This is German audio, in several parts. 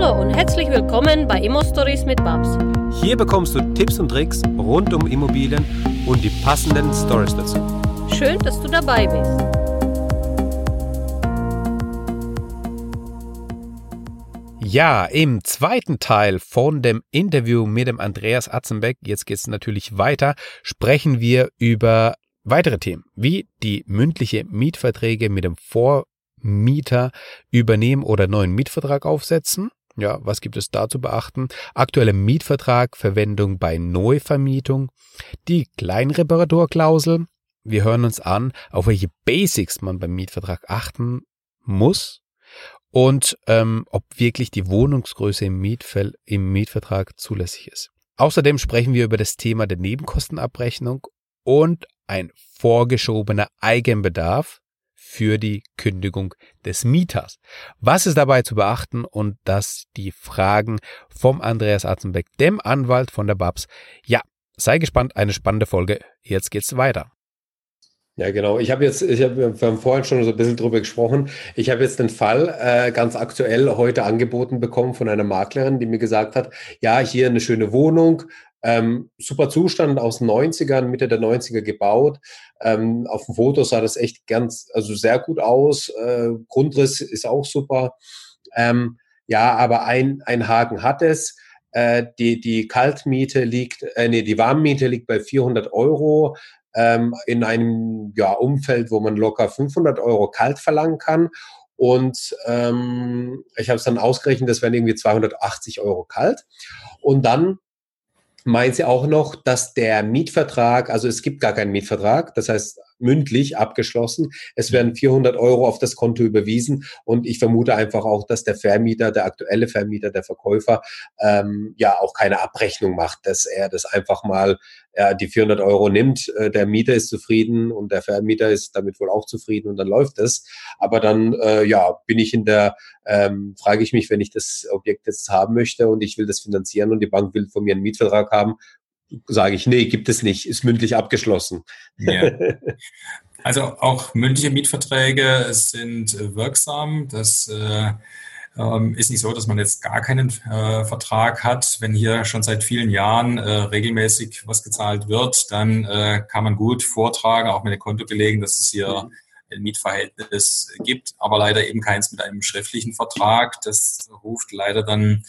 Hallo und herzlich willkommen bei Immo Stories mit Babs. Hier bekommst du Tipps und Tricks rund um Immobilien und die passenden Stories dazu. Schön, dass du dabei bist. Ja, im zweiten Teil von dem Interview mit dem Andreas Atzenbeck, jetzt geht es natürlich weiter, sprechen wir über weitere Themen, wie die mündliche Mietverträge mit dem Vormieter übernehmen oder neuen Mietvertrag aufsetzen. Ja, was gibt es da zu beachten? Aktuelle Mietvertrag, Verwendung bei Neuvermietung, die Kleinreparaturklausel. Wir hören uns an, auf welche Basics man beim Mietvertrag achten muss und ähm, ob wirklich die Wohnungsgröße im, Mietfall, im Mietvertrag zulässig ist. Außerdem sprechen wir über das Thema der Nebenkostenabrechnung und ein vorgeschobener Eigenbedarf für die Kündigung des Mieters. Was ist dabei zu beachten und dass die Fragen vom Andreas Atzenbeck, dem Anwalt von der Babs. Ja, sei gespannt, eine spannende Folge. Jetzt geht's weiter. Ja, genau. Ich habe jetzt, ich hab, wir haben vorhin schon so ein bisschen drüber gesprochen. Ich habe jetzt den Fall äh, ganz aktuell heute angeboten bekommen von einer Maklerin, die mir gesagt hat, ja, hier eine schöne Wohnung, ähm, super Zustand aus den 90ern, Mitte der 90er gebaut. Ähm, auf dem Foto sah das echt ganz, also sehr gut aus. Äh, Grundriss ist auch super. Ähm, ja, aber ein, ein Haken hat es. Äh, die, die Kaltmiete liegt, äh, nee, die Warmmiete liegt bei 400 Euro ähm, in einem ja, Umfeld, wo man locker 500 Euro kalt verlangen kann. Und ähm, ich habe es dann ausgerechnet, das wären irgendwie 280 Euro kalt. Und dann meint sie auch noch, dass der Mietvertrag, also es gibt gar keinen Mietvertrag, das heißt mündlich abgeschlossen. Es werden 400 Euro auf das Konto überwiesen und ich vermute einfach auch, dass der Vermieter, der aktuelle Vermieter, der Verkäufer, ähm, ja auch keine Abrechnung macht, dass er das einfach mal äh, die 400 Euro nimmt, äh, der Mieter ist zufrieden und der Vermieter ist damit wohl auch zufrieden und dann läuft es. Aber dann, äh, ja, bin ich in der, ähm, frage ich mich, wenn ich das Objekt jetzt haben möchte und ich will das finanzieren und die Bank will von mir einen Mietvertrag haben, sage ich, nee, gibt es nicht, ist mündlich abgeschlossen. Ja. Also auch mündliche Mietverträge sind äh, wirksam. Das äh, ähm, ist nicht so, dass man jetzt gar keinen äh, Vertrag hat. Wenn hier schon seit vielen Jahren äh, regelmäßig was gezahlt wird, dann äh, kann man gut vortragen, auch mit den Kontobelegen, dass es hier mhm. Mietverhältnis gibt, aber leider eben keins mit einem schriftlichen Vertrag. Das ruft leider dann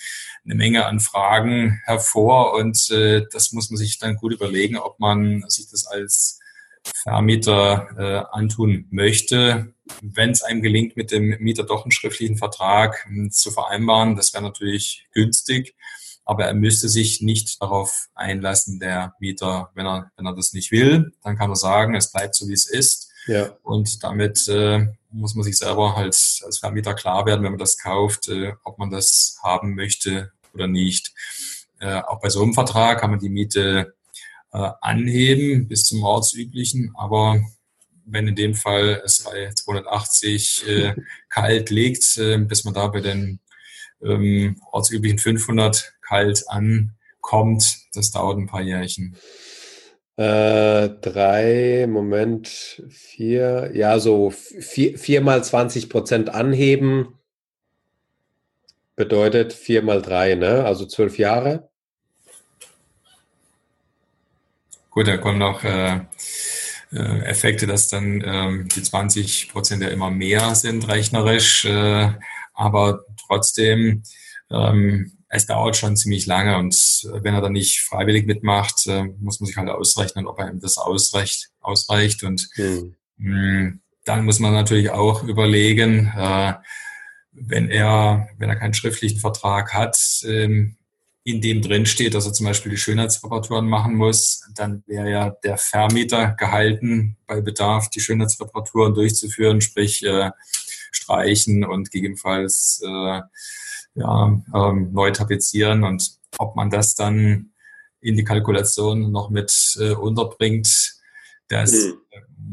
eine Menge an Fragen hervor und äh, das muss man sich dann gut überlegen, ob man sich das als Vermieter äh, antun möchte. Wenn es einem gelingt, mit dem Mieter doch einen schriftlichen Vertrag äh, zu vereinbaren, das wäre natürlich günstig. Aber er müsste sich nicht darauf einlassen, der Mieter, wenn er, wenn er das nicht will, dann kann er sagen, es bleibt so, wie es ist. Ja. Und damit äh, muss man sich selber halt als Vermieter klar werden, wenn man das kauft, äh, ob man das haben möchte oder nicht. Äh, auch bei so einem Vertrag kann man die Miete äh, anheben bis zum ortsüblichen, aber wenn in dem Fall es bei 280 äh, kalt liegt, äh, bis man da bei den ähm, ortsüblichen 500 kalt ankommt, das dauert ein paar Jährchen. Äh, drei, Moment, vier, ja, so vier, vier mal 20 Prozent anheben bedeutet vier mal drei, ne? Also zwölf Jahre. Gut, da kommen noch äh, äh, Effekte, dass dann ähm, die 20 Prozent ja immer mehr sind rechnerisch, äh, aber trotzdem, ähm, es dauert schon ziemlich lange und wenn er dann nicht freiwillig mitmacht, äh, muss man sich halt ausrechnen, ob er ihm das ausreicht, ausreicht und hm. mh, hm, dann muss man natürlich auch überlegen, äh, wenn er, wenn er keinen schriftlichen Vertrag hat, ähm, in dem drin steht, dass er zum Beispiel die Schönheitsreparaturen machen muss, dann wäre ja der Vermieter gehalten, bei Bedarf die Schönheitsreparaturen durchzuführen, sprich äh, streichen und gegebenenfalls äh, ja, ähm, neu tapezieren und ob man das dann in die Kalkulation noch mit äh, unterbringt, das mhm.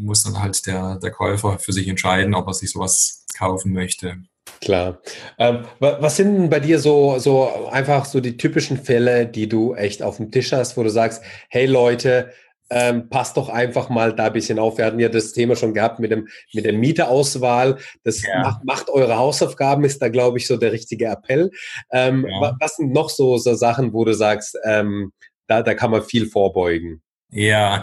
muss dann halt der, der Käufer für sich entscheiden, ob er sich sowas kaufen möchte. Klar. Ähm, was sind denn bei dir so, so einfach so die typischen Fälle, die du echt auf dem Tisch hast, wo du sagst, hey Leute, ähm, passt doch einfach mal da ein bisschen auf. Wir hatten ja das Thema schon gehabt mit, dem, mit der Mieterauswahl. Das ja. macht, macht, eure Hausaufgaben, ist da, glaube ich, so der richtige Appell. Ähm, ja. Was sind noch so, so Sachen, wo du sagst, ähm, da, da kann man viel vorbeugen? Ja,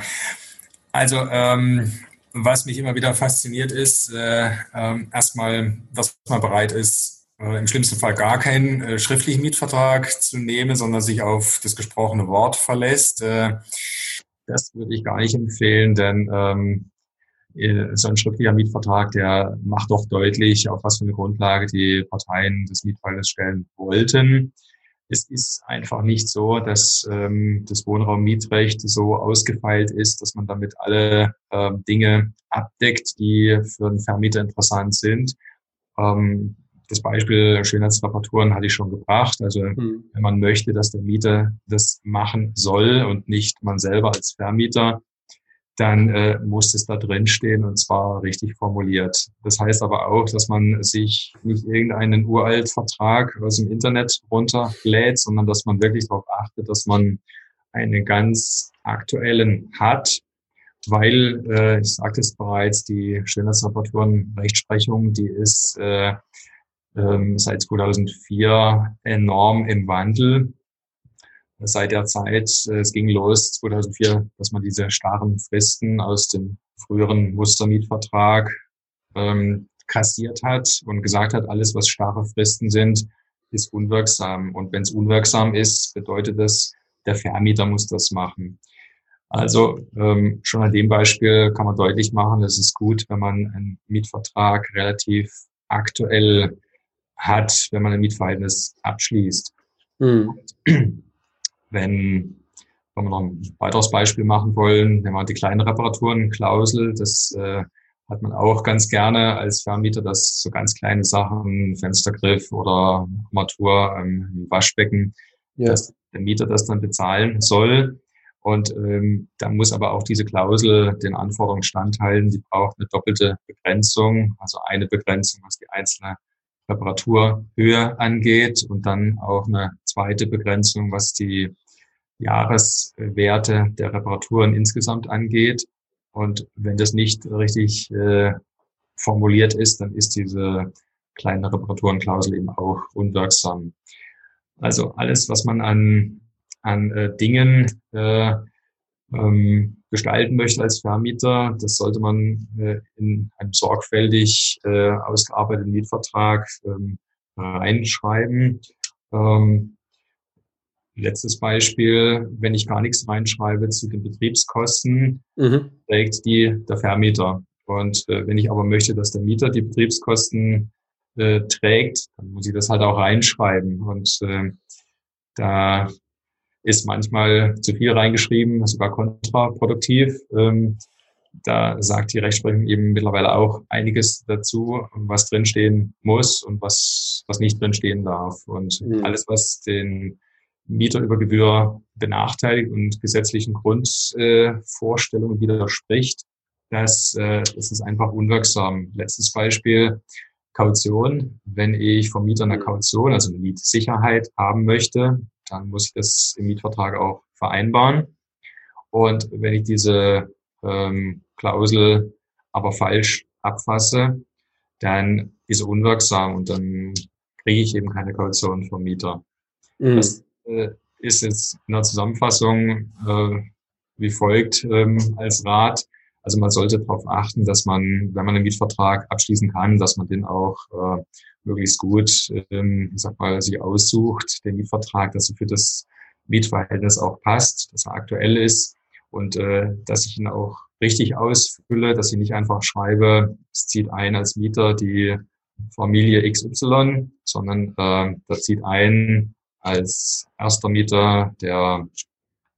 also ähm, was mich immer wieder fasziniert ist, äh, äh, erstmal, dass man bereit ist, äh, im schlimmsten Fall gar keinen äh, schriftlichen Mietvertrag zu nehmen, sondern sich auf das gesprochene Wort verlässt. Äh, das würde ich gar nicht empfehlen, denn ähm, äh, so ein schriftlicher Mietvertrag, der macht doch deutlich, auf was für eine Grundlage die Parteien des Mietfalles stellen wollten. Es ist einfach nicht so, dass ähm, das Wohnraummietrecht so ausgefeilt ist, dass man damit alle ähm, Dinge abdeckt, die für einen Vermieter interessant sind. Ähm, das Beispiel Schönheitsreparaturen hatte ich schon gebracht. Also mhm. wenn man möchte, dass der Mieter das machen soll und nicht man selber als Vermieter, dann äh, muss es da drin stehen und zwar richtig formuliert. Das heißt aber auch, dass man sich nicht irgendeinen uralt Vertrag aus dem Internet runterlädt, sondern dass man wirklich darauf achtet, dass man einen ganz aktuellen hat, weil, äh, ich sagte es bereits, die Schönheitsreparaturen-Rechtsprechung, die ist äh, ähm, seit 2004 enorm im Wandel. Seit der Zeit, äh, es ging los 2004, dass man diese starren Fristen aus dem früheren Mustermietvertrag ähm, kassiert hat und gesagt hat, alles, was starre Fristen sind, ist unwirksam. Und wenn es unwirksam ist, bedeutet das, der Vermieter muss das machen. Also ähm, schon an dem Beispiel kann man deutlich machen, es ist gut, wenn man einen Mietvertrag relativ aktuell hat, wenn man ein Mietverhältnis abschließt. Mhm. Wenn, wenn wir noch ein weiteres Beispiel machen wollen, wenn man die kleinen Reparaturen, Klausel, das äh, hat man auch ganz gerne als Vermieter, dass so ganz kleine Sachen, Fenstergriff oder Armatur, ähm, Waschbecken, ja. dass der Mieter das dann bezahlen soll. Und ähm, da muss aber auch diese Klausel den Anforderungen standhalten. Die braucht eine doppelte Begrenzung, also eine Begrenzung, was die einzelne Reparaturhöhe angeht und dann auch eine zweite Begrenzung, was die Jahreswerte der Reparaturen insgesamt angeht. Und wenn das nicht richtig äh, formuliert ist, dann ist diese kleine Reparaturenklausel eben auch unwirksam. Also alles, was man an, an äh, Dingen äh, ähm, gestalten möchte als Vermieter, das sollte man äh, in einem sorgfältig äh, ausgearbeiteten Mietvertrag ähm, reinschreiben. Ähm, letztes Beispiel, wenn ich gar nichts reinschreibe zu den Betriebskosten, mhm. trägt die der Vermieter. Und äh, wenn ich aber möchte, dass der Mieter die Betriebskosten äh, trägt, dann muss ich das halt auch reinschreiben. Und äh, da ist manchmal zu viel reingeschrieben, sogar kontraproduktiv. Ähm, da sagt die Rechtsprechung eben mittlerweile auch einiges dazu, was drinstehen muss und was, was nicht drinstehen darf. Und mhm. alles, was den Mieter über Gebühr benachteiligt und gesetzlichen Grundvorstellungen äh, widerspricht, das, äh, das ist einfach unwirksam. Letztes Beispiel, Kaution. Wenn ich vom Mieter eine Kaution, also eine Mietsicherheit haben möchte, dann muss ich das im Mietvertrag auch vereinbaren. Und wenn ich diese ähm, Klausel aber falsch abfasse, dann ist sie unwirksam und dann kriege ich eben keine Kaution vom Mieter. Mhm. Das äh, ist jetzt in der Zusammenfassung äh, wie folgt ähm, als Rat. Also man sollte darauf achten, dass man, wenn man einen Mietvertrag abschließen kann, dass man den auch äh, möglichst gut, ähm, ich sag mal, sich aussucht, den Mietvertrag, dass er für das Mietverhältnis auch passt, dass er aktuell ist und äh, dass ich ihn auch richtig ausfülle, dass ich nicht einfach schreibe, es zieht ein als Mieter die Familie XY, sondern äh, das zieht ein als erster Mieter der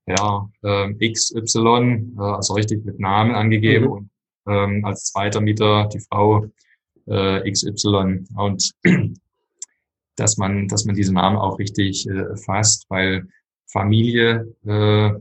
ja, äh, XY, äh, also richtig mit Namen angegeben mhm. und ähm, als zweiter Mieter die Frau äh, XY und dass man, dass man diese Namen auch richtig äh, fasst, weil Familie äh,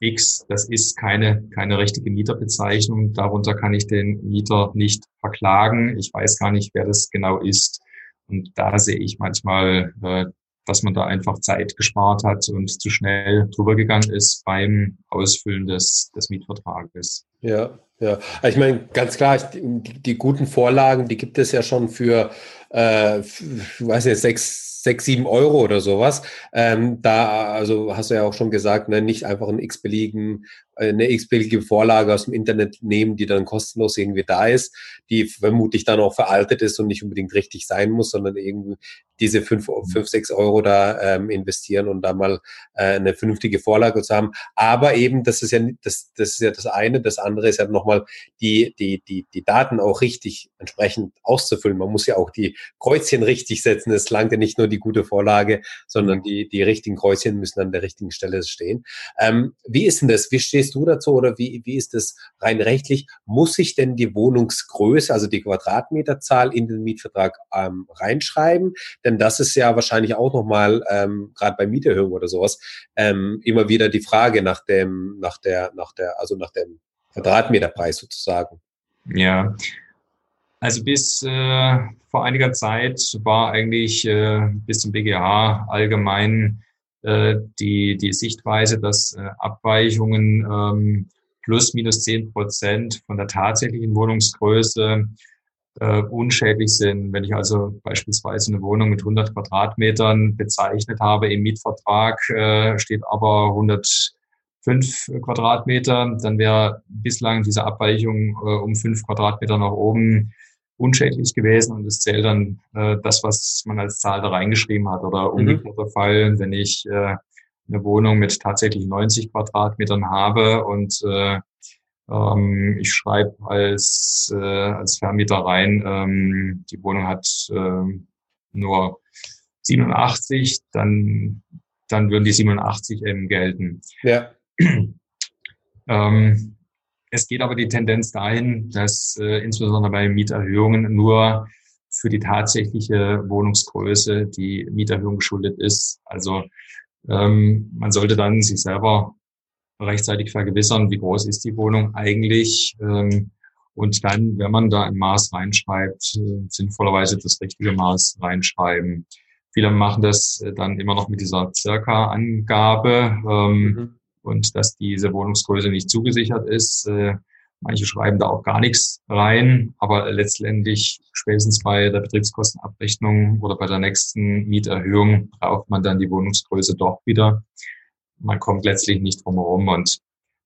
X, das ist keine, keine richtige Mieterbezeichnung. Darunter kann ich den Mieter nicht verklagen. Ich weiß gar nicht, wer das genau ist. Und da sehe ich manchmal äh, dass man da einfach Zeit gespart hat und zu schnell drüber gegangen ist beim Ausfüllen des, des Mietvertrages. Ja, ja. Also ich meine, ganz klar, die, die, guten Vorlagen, die gibt es ja schon für, äh, ich weiß nicht, sechs, sechs, sieben Euro oder sowas. Ähm, da, also hast du ja auch schon gesagt, ne, nicht einfach einen x-beliebigen eine x-beliebige Vorlage aus dem Internet nehmen, die dann kostenlos irgendwie da ist, die vermutlich dann auch veraltet ist und nicht unbedingt richtig sein muss, sondern irgendwie diese fünf, fünf sechs Euro da ähm, investieren und da mal äh, eine vernünftige Vorlage zu haben. Aber eben, das ist ja das, das ist ja das eine. Das andere ist ja nochmal die, die, die, die Daten auch richtig entsprechend auszufüllen. Man muss ja auch die Kreuzchen richtig setzen. Es langt ja nicht nur die gute Vorlage, sondern die, die richtigen Kreuzchen müssen an der richtigen Stelle stehen. Ähm, wie ist denn das? Wie stehst du dazu oder wie, wie ist das rein rechtlich? Muss ich denn die Wohnungsgröße, also die Quadratmeterzahl in den Mietvertrag ähm, reinschreiben? Denn das ist ja wahrscheinlich auch nochmal, ähm, gerade bei Mieterhöhungen oder sowas, ähm, immer wieder die Frage nach dem, nach der, nach der, also nach dem Quadratmeterpreis sozusagen. Ja, also bis äh, vor einiger Zeit war eigentlich äh, bis zum BGH allgemein äh, die, die Sichtweise, dass äh, Abweichungen ähm, plus minus zehn Prozent von der tatsächlichen Wohnungsgröße äh, unschädlich sind. Wenn ich also beispielsweise eine Wohnung mit 100 Quadratmetern bezeichnet habe im Mietvertrag, äh, steht aber 105 Quadratmeter, dann wäre bislang diese Abweichung äh, um fünf Quadratmeter nach oben unschädlich gewesen und es zählt dann äh, das, was man als Zahl da reingeschrieben hat. Oder umgekehrter mhm. Fall, wenn ich äh, eine Wohnung mit tatsächlich 90 Quadratmetern habe und äh, ähm, ich schreibe als, äh, als Vermieter rein, ähm, die Wohnung hat äh, nur 87, dann, dann würden die 87 eben gelten. Ja. ähm, es geht aber die Tendenz dahin, dass äh, insbesondere bei Mieterhöhungen nur für die tatsächliche Wohnungsgröße die Mieterhöhung geschuldet ist. Also ähm, man sollte dann sich selber rechtzeitig vergewissern, wie groß ist die Wohnung eigentlich. Ähm, und dann, wenn man da ein Maß reinschreibt, äh, sinnvollerweise das richtige Maß reinschreiben. Viele machen das äh, dann immer noch mit dieser Circa-Angabe ähm, mhm. Und dass diese Wohnungsgröße nicht zugesichert ist. Äh, manche schreiben da auch gar nichts rein, aber letztendlich spätestens bei der Betriebskostenabrechnung oder bei der nächsten Mieterhöhung braucht man dann die Wohnungsgröße doch wieder man kommt letztlich nicht drum herum. Und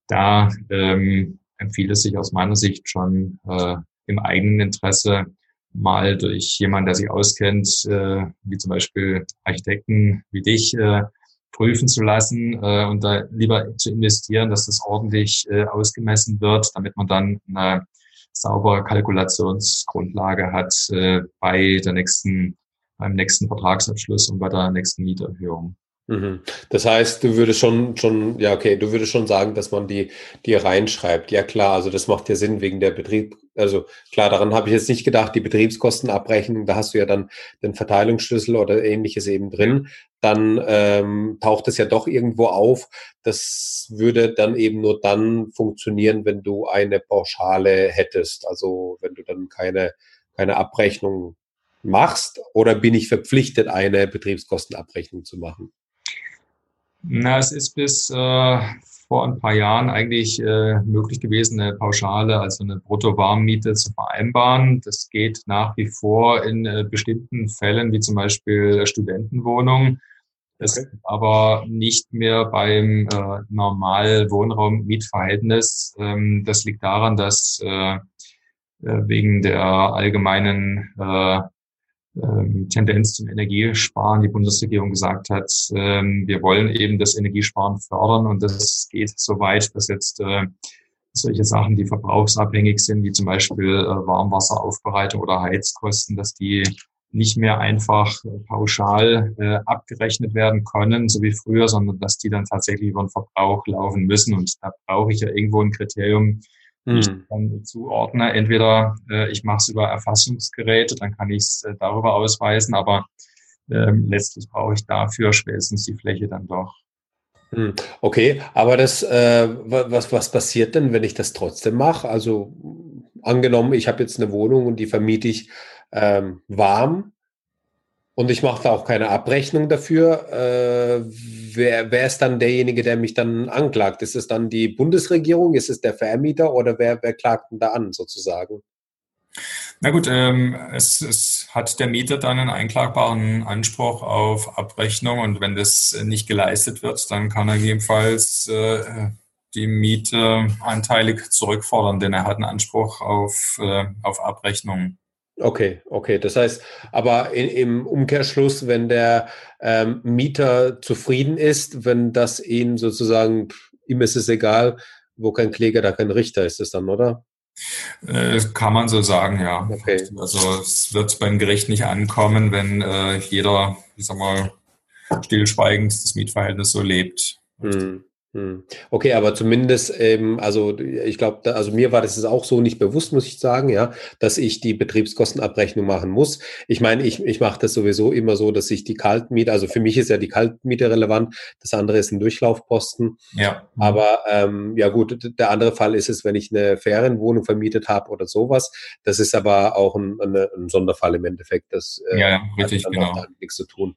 da ähm, empfiehlt es sich aus meiner Sicht schon äh, im eigenen Interesse, mal durch jemanden, der sich auskennt, äh, wie zum Beispiel Architekten wie dich, äh, prüfen zu lassen äh, und da lieber zu investieren, dass das ordentlich äh, ausgemessen wird, damit man dann eine saubere Kalkulationsgrundlage hat äh, bei der nächsten, beim nächsten Vertragsabschluss und bei der nächsten Mieterhöhung. Mhm. Das heißt, du würdest schon, schon, ja, okay, du würdest schon sagen, dass man die, die reinschreibt. Ja, klar, also das macht ja Sinn wegen der Betrieb. Also klar, daran habe ich jetzt nicht gedacht, die Betriebskostenabrechnung, da hast du ja dann den Verteilungsschlüssel oder ähnliches eben drin. Dann ähm, taucht es ja doch irgendwo auf. Das würde dann eben nur dann funktionieren, wenn du eine Pauschale hättest. Also wenn du dann keine, keine Abrechnung machst oder bin ich verpflichtet, eine Betriebskostenabrechnung zu machen? Na, es ist bis äh, vor ein paar Jahren eigentlich äh, möglich gewesen, eine Pauschale, also eine Brutto-Warmmiete zu vereinbaren. Das geht nach wie vor in äh, bestimmten Fällen, wie zum Beispiel Studentenwohnungen. Das okay. aber nicht mehr beim äh, normal Wohnraum-Mietverhältnis. Ähm, das liegt daran, dass äh, äh wegen der allgemeinen äh, ähm, Tendenz zum Energiesparen die Bundesregierung gesagt hat, ähm, wir wollen eben das Energiesparen fördern und das geht so weit, dass jetzt äh, solche Sachen, die verbrauchsabhängig sind, wie zum Beispiel äh, Warmwasseraufbereitung oder Heizkosten, dass die nicht mehr einfach pauschal äh, abgerechnet werden können, so wie früher, sondern dass die dann tatsächlich über den Verbrauch laufen müssen. Und da brauche ich ja irgendwo ein Kriterium, hm. ich dann zuordne. Entweder äh, ich mache es über Erfassungsgeräte, dann kann ich es äh, darüber ausweisen, aber ähm, letztlich brauche ich dafür spätestens die Fläche dann doch. Hm. Okay, aber das, äh, was, was passiert denn, wenn ich das trotzdem mache? Also angenommen, ich habe jetzt eine Wohnung und die vermiete ich ähm, warm Und ich mache da auch keine Abrechnung dafür. Äh, wer, wer ist dann derjenige, der mich dann anklagt? Ist es dann die Bundesregierung? Ist es der Vermieter oder wer, wer klagt denn da an sozusagen? Na gut, ähm, es, es hat der Mieter dann einen einklagbaren Anspruch auf Abrechnung und wenn das nicht geleistet wird, dann kann er jedenfalls äh, die Miete anteilig zurückfordern, denn er hat einen Anspruch auf, äh, auf Abrechnung. Okay, okay. Das heißt, aber in, im Umkehrschluss, wenn der ähm, Mieter zufrieden ist, wenn das ihn sozusagen, ihm ist es egal, wo kein Kläger, da kein Richter ist es dann, oder? Äh, kann man so sagen, ja. Okay. Also es wird beim Gericht nicht ankommen, wenn äh, jeder, ich sag mal, stillschweigend das Mietverhältnis so lebt. Hm. Hm. Okay, aber zumindest, ähm, also ich glaube, also mir war das auch so nicht bewusst, muss ich sagen, ja, dass ich die Betriebskostenabrechnung machen muss. Ich meine, ich, ich mache das sowieso immer so, dass ich die Kaltmiete, also für mich ist ja die Kaltmiete relevant, das andere ist ein Durchlaufposten. Ja. Aber ähm, ja gut, der andere Fall ist es, wenn ich eine Ferienwohnung vermietet habe oder sowas. Das ist aber auch ein, eine, ein Sonderfall im Endeffekt. Das äh, ja, ja, richtig, hat genau. nichts zu tun.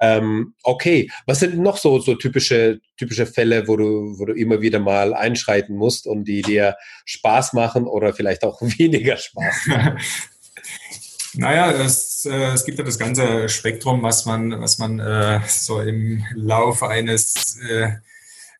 Ähm, okay, was sind noch so, so typische, typische Fälle, wo du, wo du immer wieder mal einschreiten musst und die dir Spaß machen oder vielleicht auch weniger Spaß machen? Naja, es, äh, es gibt ja das ganze Spektrum, was man, was man äh, so im Laufe eines äh,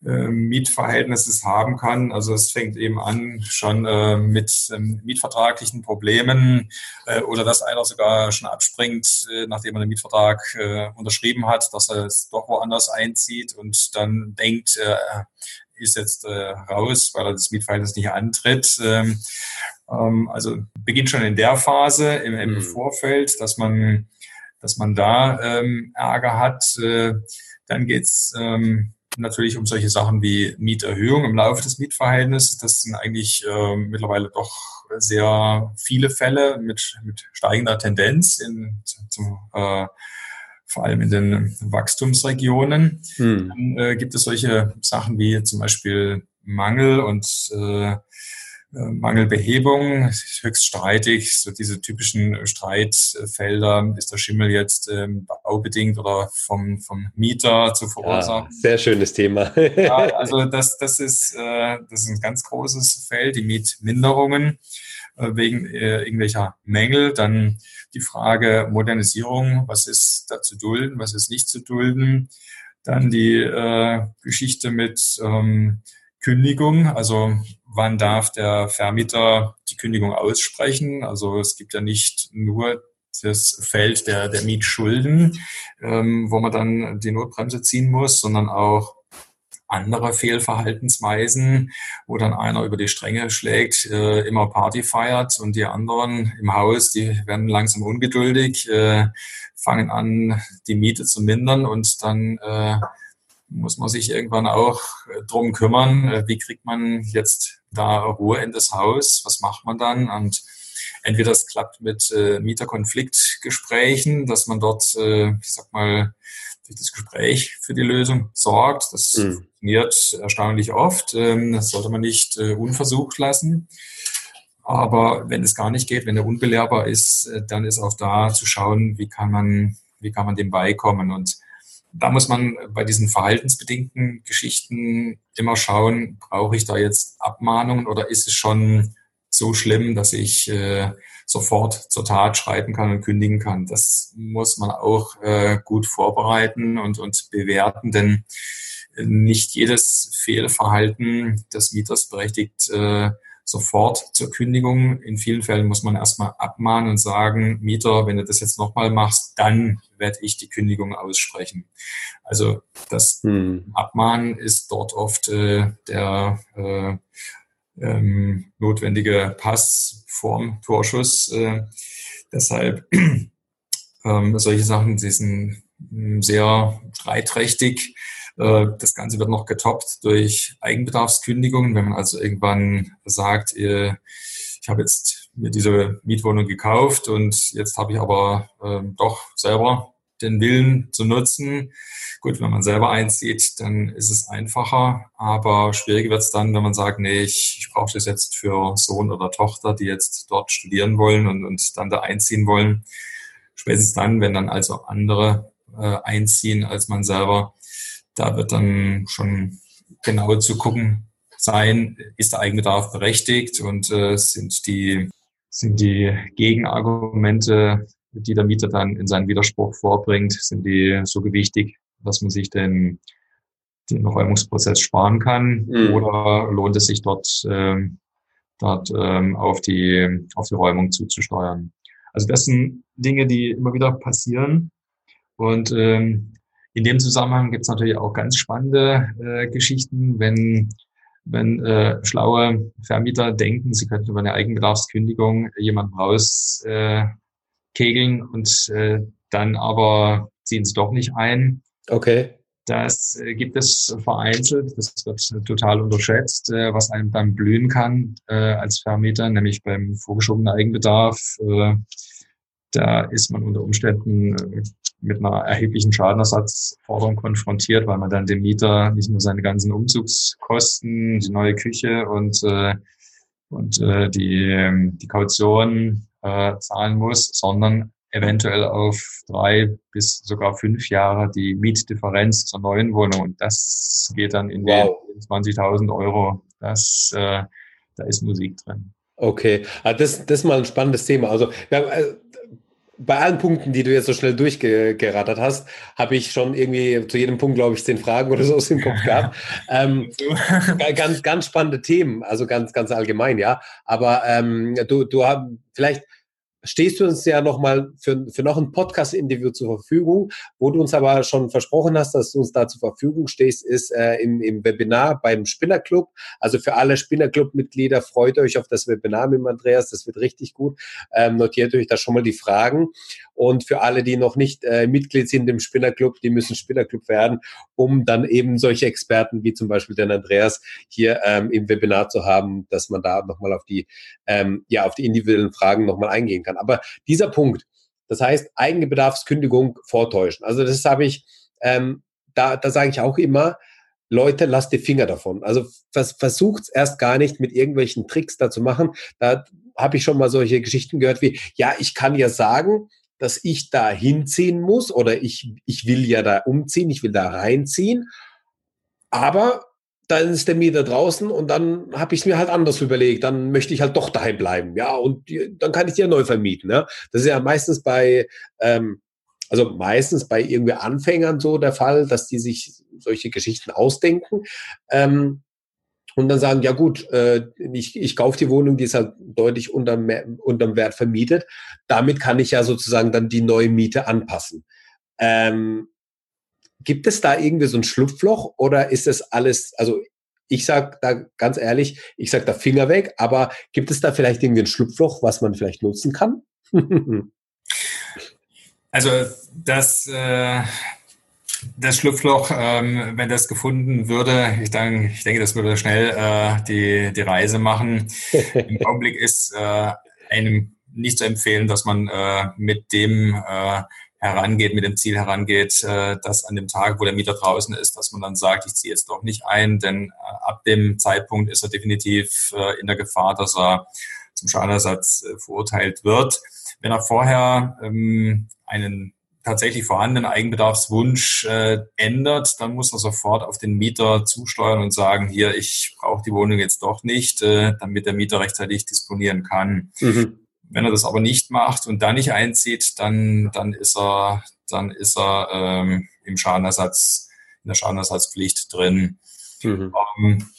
Mietverhältnisses haben kann. Also es fängt eben an schon äh, mit ähm, mietvertraglichen Problemen äh, oder dass einer sogar schon abspringt, äh, nachdem er den Mietvertrag äh, unterschrieben hat, dass er es doch woanders einzieht und dann denkt, äh, ist jetzt äh, raus, weil er das Mietverhältnis nicht antritt. Ähm, ähm, also beginnt schon in der Phase im, im mhm. Vorfeld, dass man, dass man da ähm, Ärger hat. Äh, dann geht's ähm, natürlich um solche Sachen wie Mieterhöhung im Laufe des Mietverhältnisses. Das sind eigentlich äh, mittlerweile doch sehr viele Fälle mit, mit steigender Tendenz, in, zum, äh, vor allem in den Wachstumsregionen. Hm. Dann äh, gibt es solche Sachen wie zum Beispiel Mangel und äh, Mangelbehebung ist höchst streitig. So diese typischen Streitfelder, ist der Schimmel jetzt ähm, baubedingt oder vom, vom Mieter zu verursachen? Ja, sehr schönes Thema. ja, also das, das, ist, äh, das ist ein ganz großes Feld, die Mietminderungen äh, wegen äh, irgendwelcher Mängel. Dann die Frage Modernisierung, was ist da zu dulden, was ist nicht zu dulden. Dann die äh, Geschichte mit ähm, Kündigung, also wann darf der Vermieter die Kündigung aussprechen. Also es gibt ja nicht nur das Feld der, der Mietschulden, ähm, wo man dann die Notbremse ziehen muss, sondern auch andere Fehlverhaltensweisen, wo dann einer über die Stränge schlägt, äh, immer Party feiert und die anderen im Haus, die werden langsam ungeduldig, äh, fangen an, die Miete zu mindern und dann äh, muss man sich irgendwann auch drum kümmern, äh, wie kriegt man jetzt da Ruhe in das Haus, was macht man dann? Und entweder es klappt mit äh, Mieterkonfliktgesprächen, dass man dort, äh, ich sag mal, durch das Gespräch für die Lösung sorgt. Das mhm. funktioniert erstaunlich oft. Ähm, das sollte man nicht äh, unversucht lassen. Aber wenn es gar nicht geht, wenn er unbelehrbar ist, äh, dann ist auch da zu schauen, wie kann man, wie kann man dem beikommen. Und da muss man bei diesen verhaltensbedingten Geschichten immer schauen, brauche ich da jetzt Abmahnungen oder ist es schon so schlimm, dass ich äh, sofort zur Tat schreiten kann und kündigen kann. Das muss man auch äh, gut vorbereiten und, und bewerten, denn nicht jedes Fehlverhalten des Mieters berechtigt äh, sofort zur Kündigung. In vielen Fällen muss man erstmal abmahnen und sagen, Mieter, wenn du das jetzt nochmal machst, dann werde ich die Kündigung aussprechen. Also das hm. Abmahnen ist dort oft äh, der äh, ähm, notwendige Pass vorm Torschuss. Äh, deshalb ähm, solche Sachen, die sind sehr streitträchtig. Äh, das Ganze wird noch getoppt durch Eigenbedarfskündigungen, wenn man also irgendwann sagt, äh, ich habe jetzt mir diese Mietwohnung gekauft und jetzt habe ich aber ähm, doch selber den Willen zu nutzen. Gut, wenn man selber einzieht, dann ist es einfacher, aber schwieriger wird es dann, wenn man sagt, nee, ich, ich brauche das jetzt für Sohn oder Tochter, die jetzt dort studieren wollen und, und dann da einziehen wollen. spätestens dann, wenn dann also andere äh, einziehen als man selber, da wird dann schon genau zu gucken sein, ist der Eigenbedarf berechtigt und äh, sind die sind die Gegenargumente, die der Mieter dann in seinen Widerspruch vorbringt, sind die so gewichtig, dass man sich den, den Räumungsprozess sparen kann? Mhm. Oder lohnt es sich dort, ähm, dort ähm, auf, die, auf die Räumung zuzusteuern? Also das sind Dinge, die immer wieder passieren. Und ähm, in dem Zusammenhang gibt es natürlich auch ganz spannende äh, Geschichten, wenn wenn äh, schlaue Vermieter denken, sie könnten über eine Eigenbedarfskündigung jemanden rauskegeln äh, und äh, dann aber ziehen sie doch nicht ein. Okay. Das äh, gibt es vereinzelt, das wird total unterschätzt, äh, was einem dann blühen kann äh, als Vermieter, nämlich beim vorgeschobenen Eigenbedarf. Äh, da ist man unter Umständen äh, mit einer erheblichen Schadenersatzforderung konfrontiert, weil man dann dem Mieter nicht nur seine ganzen Umzugskosten, die neue Küche und, äh, und äh, die, die Kaution äh, zahlen muss, sondern eventuell auf drei bis sogar fünf Jahre die Mietdifferenz zur neuen Wohnung. Und das geht dann in wow. die 20.000 Euro. Das, äh, da ist Musik drin. Okay, also das, das ist mal ein spannendes Thema. Also, wir haben, äh, bei allen Punkten, die du jetzt so schnell durchgerattert hast, habe ich schon irgendwie zu jedem Punkt, glaube ich, zehn Fragen oder so aus dem Kopf gehabt. ähm, ganz, ganz spannende Themen, also ganz, ganz allgemein, ja. Aber ähm, du, du hast vielleicht stehst du uns ja nochmal für, für noch ein Podcast-Interview zur Verfügung. Wo du uns aber schon versprochen hast, dass du uns da zur Verfügung stehst, ist äh, im, im Webinar beim Spinnerclub. Also für alle Spinnerclub-Mitglieder freut euch auf das Webinar mit Andreas. Das wird richtig gut. Ähm, notiert euch da schon mal die Fragen. Und für alle, die noch nicht äh, Mitglied sind im Spinnerclub, die müssen Spinnerclub werden, um dann eben solche Experten wie zum Beispiel den Andreas hier ähm, im Webinar zu haben, dass man da nochmal auf die, ähm, ja, auf die individuellen Fragen nochmal eingehen kann. Aber dieser Punkt, das heißt Eigenbedarfskündigung vortäuschen. Also das habe ich, ähm, da, da sage ich auch immer, Leute, lasst die Finger davon. Also vers versucht es erst gar nicht mit irgendwelchen Tricks da zu machen. Da habe ich schon mal solche Geschichten gehört wie, ja, ich kann ja sagen, dass ich da hinziehen muss oder ich, ich will ja da umziehen, ich will da reinziehen. Aber dann ist der Mieter draußen und dann habe ich es mir halt anders überlegt. Dann möchte ich halt doch daheim bleiben. Ja, und dann kann ich die ja neu vermieten. Ne? Das ist ja meistens bei, ähm, also meistens bei irgendwie Anfängern so der Fall, dass die sich solche Geschichten ausdenken. Ähm, und dann sagen, ja gut, äh, ich, ich kaufe die Wohnung, die ist halt deutlich unterm, unterm Wert vermietet. Damit kann ich ja sozusagen dann die neue Miete anpassen. Ähm, gibt es da irgendwie so ein Schlupfloch oder ist das alles, also ich sag da ganz ehrlich, ich sag da Finger weg, aber gibt es da vielleicht irgendwie ein Schlupfloch, was man vielleicht nutzen kann? also das, äh, das Schlupfloch, ähm, wenn das gefunden würde, ich, denke, ich denke, das würde schnell äh, die, die Reise machen. Im Augenblick ist äh, einem nicht zu empfehlen, dass man äh, mit dem äh, herangeht, mit dem Ziel herangeht, äh, dass an dem Tag, wo der Mieter draußen ist, dass man dann sagt, ich ziehe jetzt doch nicht ein, denn äh, ab dem Zeitpunkt ist er definitiv äh, in der Gefahr, dass er zum Schadenersatz äh, verurteilt wird. Wenn er vorher ähm, einen tatsächlich vorhandenen Eigenbedarfswunsch äh, ändert, dann muss er sofort auf den Mieter zusteuern und sagen, hier, ich brauche die Wohnung jetzt doch nicht, äh, damit der Mieter rechtzeitig disponieren kann. Mhm. Wenn er das aber nicht macht und dann nicht einzieht, dann, dann ist er, dann ist er ähm, im Schadenersatz, in der Schadenersatzpflicht drin. Mhm. Ähm,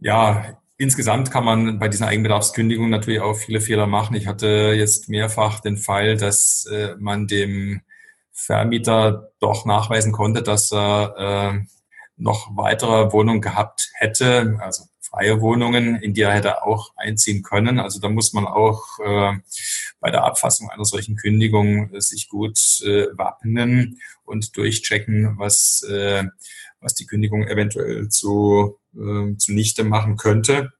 ja, insgesamt kann man bei diesen Eigenbedarfskündigungen natürlich auch viele Fehler machen. Ich hatte jetzt mehrfach den Fall, dass äh, man dem Vermieter doch nachweisen konnte, dass er äh, noch weitere Wohnungen gehabt hätte, also freie Wohnungen, in die er hätte auch einziehen können. Also da muss man auch äh, bei der Abfassung einer solchen Kündigung äh, sich gut äh, wappnen und durchchecken, was, äh, was die Kündigung eventuell zu, äh, zunichte machen könnte,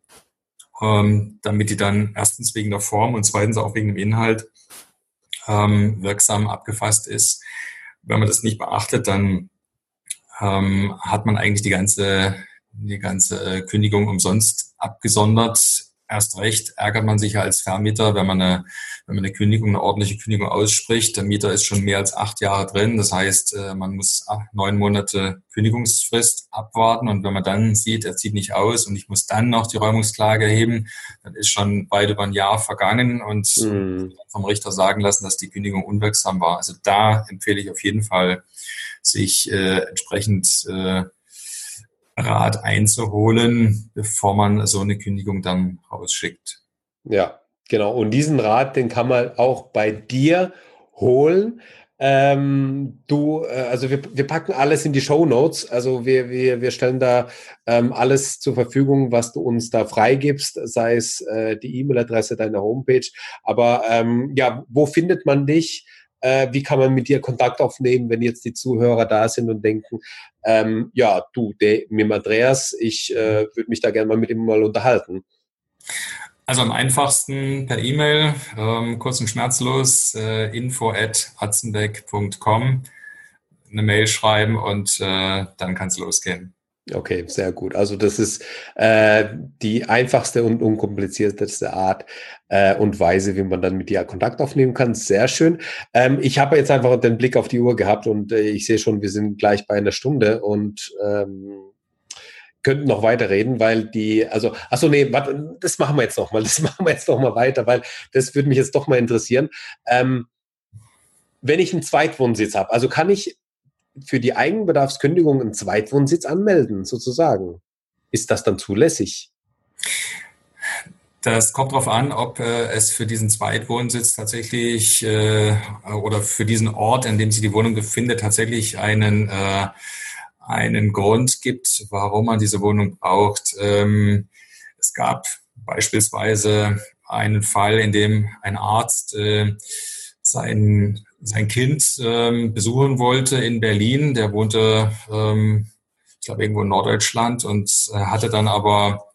ähm, damit die dann erstens wegen der Form und zweitens auch wegen dem Inhalt ähm, wirksam abgefasst ist. Wenn man das nicht beachtet, dann ähm, hat man eigentlich die ganze die ganze Kündigung umsonst abgesondert. Erst recht ärgert man sich ja als Vermieter, wenn man eine, wenn man eine Kündigung, eine ordentliche Kündigung ausspricht. Der Mieter ist schon mehr als acht Jahre drin. Das heißt, äh, man muss neun Monate Kündigungsfrist abwarten. Und wenn man dann sieht, er zieht nicht aus und ich muss dann noch die Räumungsklage erheben, dann ist schon weit über ein Jahr vergangen und mhm. vom Richter sagen lassen, dass die Kündigung unwirksam war. Also da empfehle ich auf jeden Fall, sich äh, entsprechend äh, Rat einzuholen, bevor man so eine Kündigung dann rausschickt. Ja, genau. Und diesen Rat, den kann man auch bei dir holen. Ähm, du, äh, also wir, wir packen alles in die Show Notes. Also wir, wir, wir stellen da ähm, alles zur Verfügung, was du uns da freigibst, sei es äh, die E-Mail-Adresse deiner Homepage. Aber ähm, ja, wo findet man dich? Äh, wie kann man mit dir Kontakt aufnehmen, wenn jetzt die Zuhörer da sind und denken, ähm, ja, du, der, mit Andreas, ich äh, würde mich da gerne mal mit ihm mal unterhalten. Also am einfachsten per E-Mail, ähm, kurz und schmerzlos, äh, info at eine Mail schreiben und äh, dann kann es losgehen. Okay, sehr gut. Also das ist äh, die einfachste und unkomplizierteste Art äh, und Weise, wie man dann mit dir Kontakt aufnehmen kann. Sehr schön. Ähm, ich habe jetzt einfach den Blick auf die Uhr gehabt und äh, ich sehe schon, wir sind gleich bei einer Stunde und ähm, könnten noch weiterreden, weil die, also, achso, nee, warte, das machen wir jetzt noch mal, das machen wir jetzt noch mal weiter, weil das würde mich jetzt doch mal interessieren. Ähm, wenn ich einen Zweitwohnsitz habe, also kann ich für die Eigenbedarfskündigung einen Zweitwohnsitz anmelden, sozusagen. Ist das dann zulässig? Das kommt darauf an, ob äh, es für diesen Zweitwohnsitz tatsächlich äh, oder für diesen Ort, in dem sich die Wohnung befindet, tatsächlich einen, äh, einen Grund gibt, warum man diese Wohnung braucht. Ähm, es gab beispielsweise einen Fall, in dem ein Arzt äh, sein Kind ähm, besuchen wollte in Berlin. Der wohnte, ähm, ich glaube, irgendwo in Norddeutschland und äh, hatte dann aber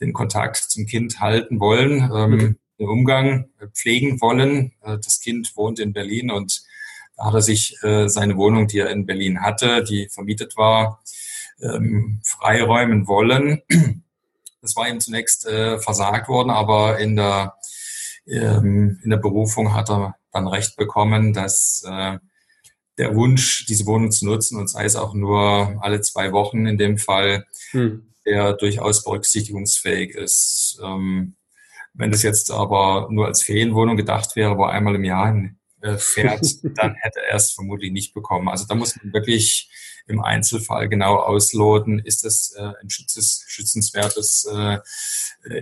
den Kontakt zum Kind halten wollen, ähm, mhm. den Umgang pflegen wollen. Äh, das Kind wohnt in Berlin und da hat er sich äh, seine Wohnung, die er in Berlin hatte, die vermietet war, ähm, freiräumen wollen. Das war ihm zunächst äh, versagt worden, aber in der, ähm, in der Berufung hat er dann recht bekommen, dass äh, der Wunsch, diese Wohnung zu nutzen, und sei es auch nur alle zwei Wochen in dem Fall, hm. der durchaus berücksichtigungsfähig ist. Ähm, wenn das jetzt aber nur als Ferienwohnung gedacht wäre, wo einmal im Jahr äh, fährt, dann hätte er es vermutlich nicht bekommen. Also da muss man wirklich im Einzelfall genau ausloten, ist das äh, ein schützes, schützenswertes äh,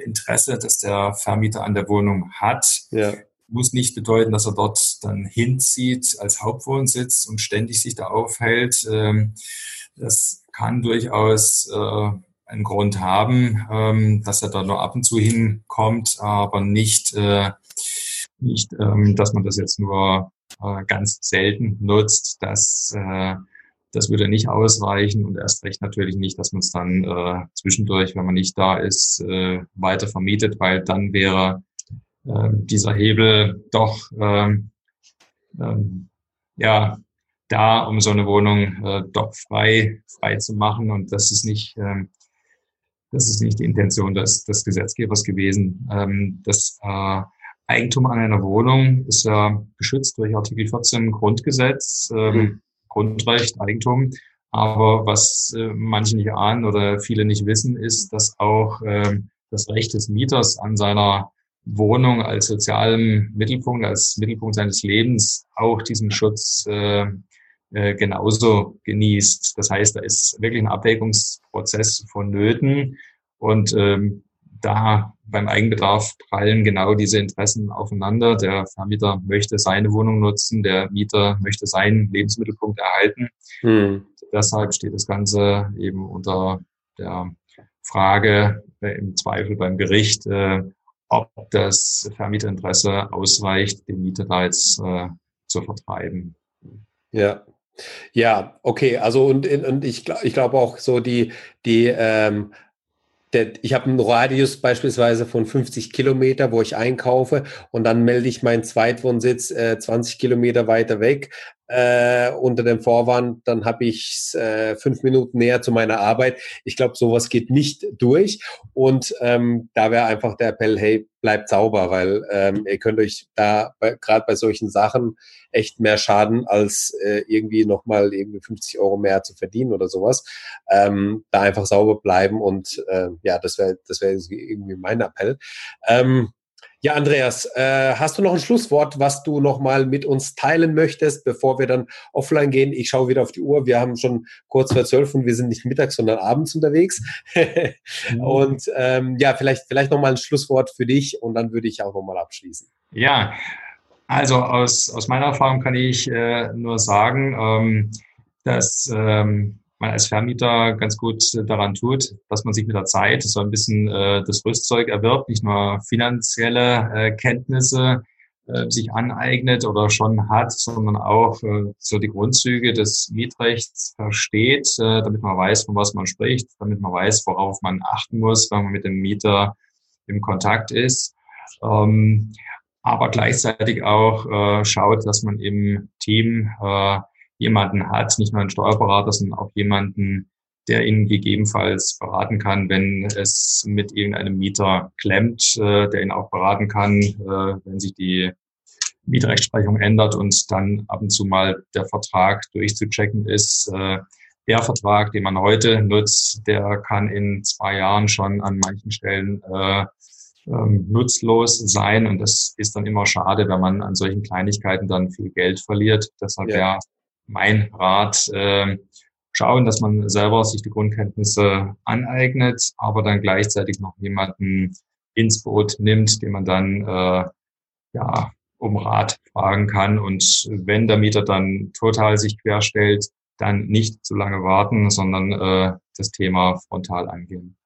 Interesse, das der Vermieter an der Wohnung hat. Ja muss nicht bedeuten, dass er dort dann hinzieht als Hauptwohnsitz und ständig sich da aufhält. Ähm, das kann durchaus äh, einen Grund haben, ähm, dass er da nur ab und zu hinkommt, aber nicht, äh, nicht ähm, dass man das jetzt nur äh, ganz selten nutzt. Das, das würde nicht ausreichen und erst recht natürlich nicht, dass man es dann zwischendurch, wenn man nicht da ist, weiter vermietet, weil dann wäre äh, dieser Hebel doch ähm, ähm, ja da, um so eine Wohnung äh, doch frei frei zu machen. Und das ist nicht ähm, das ist nicht die Intention des, des Gesetzgebers gewesen. Ähm, das äh, Eigentum an einer Wohnung ist ja geschützt durch Artikel 14 Grundgesetz, ähm, mhm. Grundrecht, Eigentum. Aber was äh, manche nicht ahnen oder viele nicht wissen, ist, dass auch ähm, das Recht des Mieters an seiner Wohnung als sozialen Mittelpunkt, als Mittelpunkt seines Lebens auch diesen Schutz äh, äh, genauso genießt. Das heißt, da ist wirklich ein Abwägungsprozess vonnöten und ähm, da beim Eigenbedarf prallen genau diese Interessen aufeinander. Der Vermieter möchte seine Wohnung nutzen, der Mieter möchte seinen Lebensmittelpunkt erhalten. Hm. Deshalb steht das Ganze eben unter der Frage äh, im Zweifel beim Gericht, äh, ob das Vermieterinteresse ausreicht, den Mieter äh, zu vertreiben. Ja. Ja, okay, also und, und ich, ich glaube auch so die, die ähm, der, ich habe einen Radius beispielsweise von 50 Kilometer, wo ich einkaufe und dann melde ich meinen Zweitwohnsitz äh, 20 Kilometer weiter weg äh, unter dem Vorwand, dann habe ich äh, fünf Minuten näher zu meiner Arbeit. Ich glaube, sowas geht nicht durch. Und ähm, da wäre einfach der Appell, hey, bleibt sauber, weil ähm, ihr könnt euch da gerade bei solchen Sachen echt mehr schaden, als äh, irgendwie nochmal irgendwie 50 Euro mehr zu verdienen oder sowas. Ähm, da einfach sauber bleiben und äh, ja, das wäre das wäre irgendwie mein Appell. Ähm, ja, Andreas, äh, hast du noch ein Schlusswort, was du noch mal mit uns teilen möchtest, bevor wir dann offline gehen? Ich schaue wieder auf die Uhr. Wir haben schon kurz vor zwölf und wir sind nicht mittags, sondern abends unterwegs. mhm. Und ähm, ja, vielleicht, vielleicht noch mal ein Schlusswort für dich und dann würde ich auch noch mal abschließen. Ja, also aus, aus meiner Erfahrung kann ich äh, nur sagen, ähm, dass ähm, man als Vermieter ganz gut daran tut, dass man sich mit der Zeit so ein bisschen äh, das Rüstzeug erwirbt, nicht nur finanzielle äh, Kenntnisse äh, sich aneignet oder schon hat, sondern auch äh, so die Grundzüge des Mietrechts versteht, äh, damit man weiß, von was man spricht, damit man weiß, worauf man achten muss, wenn man mit dem Mieter im Kontakt ist. Ähm, aber gleichzeitig auch äh, schaut, dass man im Team äh, jemanden hat, nicht nur einen Steuerberater, sondern auch jemanden, der ihn gegebenenfalls beraten kann, wenn es mit irgendeinem Mieter klemmt, äh, der ihn auch beraten kann, äh, wenn sich die Mietrechtsprechung ändert und dann ab und zu mal der Vertrag durchzuchecken ist. Äh, der Vertrag, den man heute nutzt, der kann in zwei Jahren schon an manchen Stellen äh, ähm, nutzlos sein. Und das ist dann immer schade, wenn man an solchen Kleinigkeiten dann viel Geld verliert. Deshalb ja, ja mein Rat, äh, schauen, dass man selber sich die Grundkenntnisse aneignet, aber dann gleichzeitig noch jemanden ins Boot nimmt, den man dann äh, ja um Rat fragen kann. Und wenn der Mieter dann total sich querstellt, dann nicht zu lange warten, sondern äh, das Thema frontal angehen.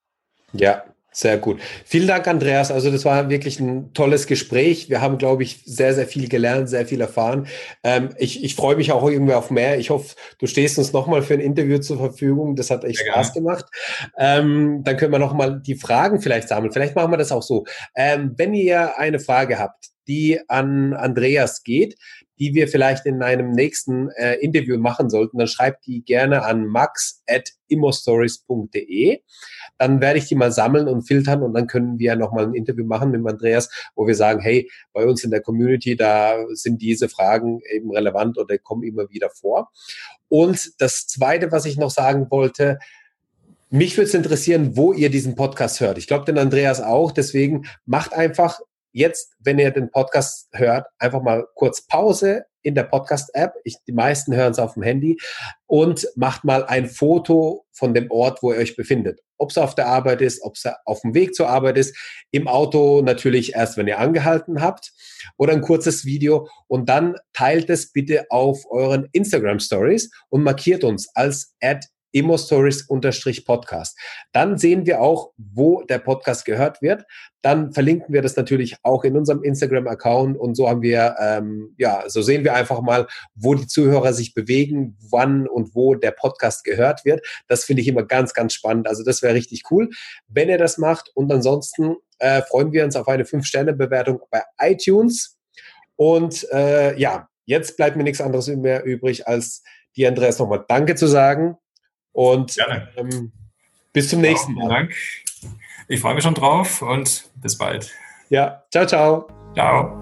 Ja, sehr gut. Vielen Dank, Andreas. Also das war wirklich ein tolles Gespräch. Wir haben, glaube ich, sehr, sehr viel gelernt, sehr viel erfahren. Ähm, ich, ich freue mich auch irgendwie auf mehr. Ich hoffe, du stehst uns nochmal für ein Interview zur Verfügung. Das hat echt sehr Spaß gerne. gemacht. Ähm, dann können wir nochmal die Fragen vielleicht sammeln. Vielleicht machen wir das auch so. Ähm, wenn ihr eine Frage habt, die an Andreas geht, die wir vielleicht in einem nächsten äh, Interview machen sollten, dann schreibt die gerne an max.immostories.de. Dann werde ich die mal sammeln und filtern und dann können wir nochmal ein Interview machen mit Andreas, wo wir sagen, hey, bei uns in der Community, da sind diese Fragen eben relevant oder kommen immer wieder vor. Und das Zweite, was ich noch sagen wollte, mich würde es interessieren, wo ihr diesen Podcast hört. Ich glaube, den Andreas auch. Deswegen macht einfach jetzt, wenn ihr den Podcast hört, einfach mal kurz Pause in der Podcast-App. Die meisten hören es auf dem Handy und macht mal ein Foto von dem Ort, wo ihr euch befindet. Ob es auf der Arbeit ist, ob es auf dem Weg zur Arbeit ist, im Auto natürlich erst, wenn ihr angehalten habt oder ein kurzes Video und dann teilt es bitte auf euren Instagram Stories und markiert uns als Immostories-Podcast. Dann sehen wir auch, wo der Podcast gehört wird. Dann verlinken wir das natürlich auch in unserem Instagram-Account und so haben wir, ähm, ja, so sehen wir einfach mal, wo die Zuhörer sich bewegen, wann und wo der Podcast gehört wird. Das finde ich immer ganz, ganz spannend. Also das wäre richtig cool, wenn ihr das macht. Und ansonsten äh, freuen wir uns auf eine 5-Sterne-Bewertung bei iTunes. Und äh, ja, jetzt bleibt mir nichts anderes mehr übrig, als dir, Andreas, nochmal Danke zu sagen und ähm, bis zum nächsten Mal. Vielen Dank. Ich freue mich schon drauf und bis bald. Ja, ciao, ciao. Ciao.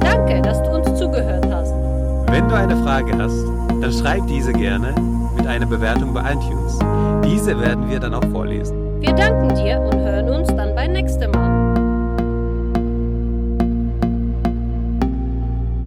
Danke, dass du uns zugehört hast. Wenn du eine Frage hast, dann schreib diese gerne mit einer Bewertung bei iTunes. Diese werden wir dann auch vorlesen. Wir danken dir und hören uns dann beim nächsten Mal.